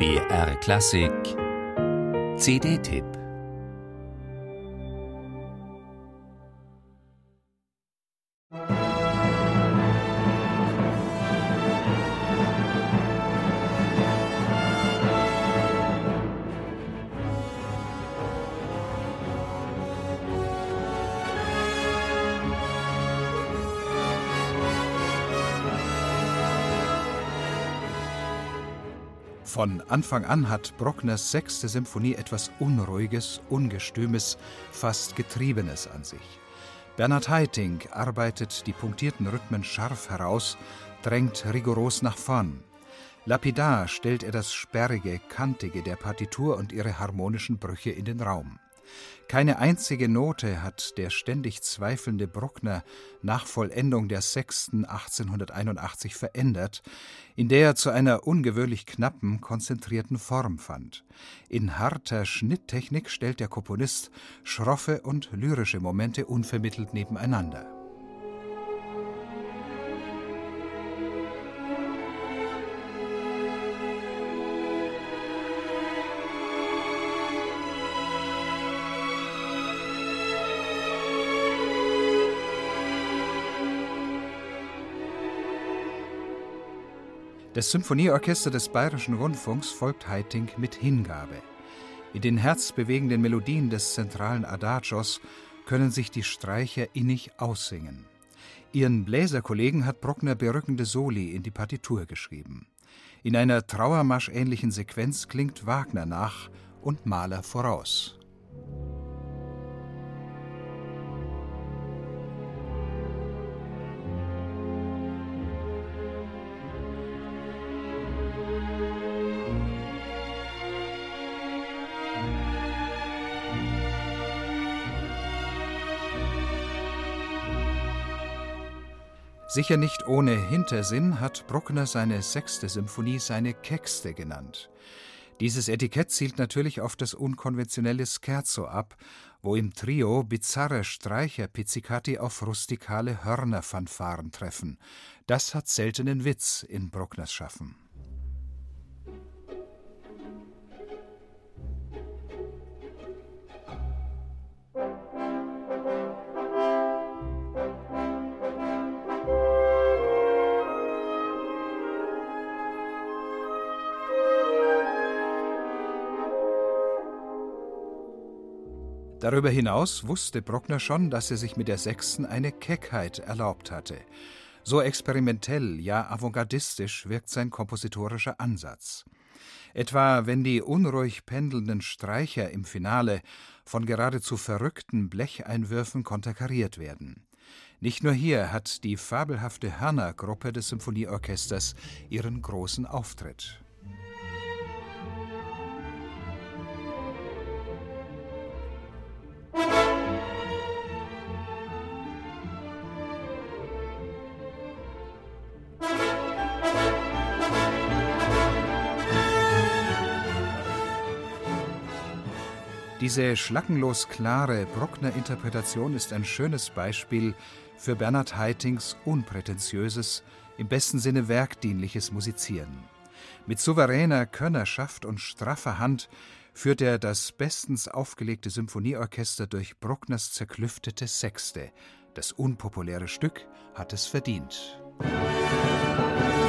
BR Klassik. CD-Tipp Von Anfang an hat Bruckners sechste Symphonie etwas Unruhiges, Ungestümes, fast Getriebenes an sich. Bernhard Haitink arbeitet die punktierten Rhythmen scharf heraus, drängt rigoros nach vorn. Lapidar stellt er das Sperrige, Kantige der Partitur und ihre harmonischen Brüche in den Raum. Keine einzige Note hat der ständig zweifelnde Bruckner nach Vollendung der sechsten 1881 verändert, in der er zu einer ungewöhnlich knappen, konzentrierten Form fand. In harter Schnitttechnik stellt der Komponist schroffe und lyrische Momente unvermittelt nebeneinander. Das Symphonieorchester des Bayerischen Rundfunks folgt Haitink mit Hingabe. In den herzbewegenden Melodien des zentralen Adagios können sich die Streicher innig aussingen. Ihren Bläserkollegen hat Bruckner berückende Soli in die Partitur geschrieben. In einer Trauermarsch-ähnlichen Sequenz klingt Wagner nach und Mahler voraus. Sicher nicht ohne Hintersinn hat Bruckner seine sechste Symphonie seine Kekste genannt. Dieses Etikett zielt natürlich auf das unkonventionelle Scherzo ab, wo im Trio bizarre Streicher Pizzicati auf rustikale Hörnerfanfaren treffen. Das hat seltenen Witz in Bruckners Schaffen. Darüber hinaus wusste Bruckner schon, dass er sich mit der Sechsten eine Keckheit erlaubt hatte. So experimentell, ja avantgardistisch wirkt sein kompositorischer Ansatz. Etwa wenn die unruhig pendelnden Streicher im Finale von geradezu verrückten Blecheinwürfen konterkariert werden. Nicht nur hier hat die fabelhafte Hörner-Gruppe des Symphonieorchesters ihren großen Auftritt. Diese schlackenlos klare Bruckner-Interpretation ist ein schönes Beispiel für Bernhard Haitings unprätentiöses, im besten Sinne werkdienliches Musizieren. Mit souveräner Könnerschaft und straffer Hand führt er das bestens aufgelegte Symphonieorchester durch Bruckners zerklüftete Sechste. Das unpopuläre Stück hat es verdient. Musik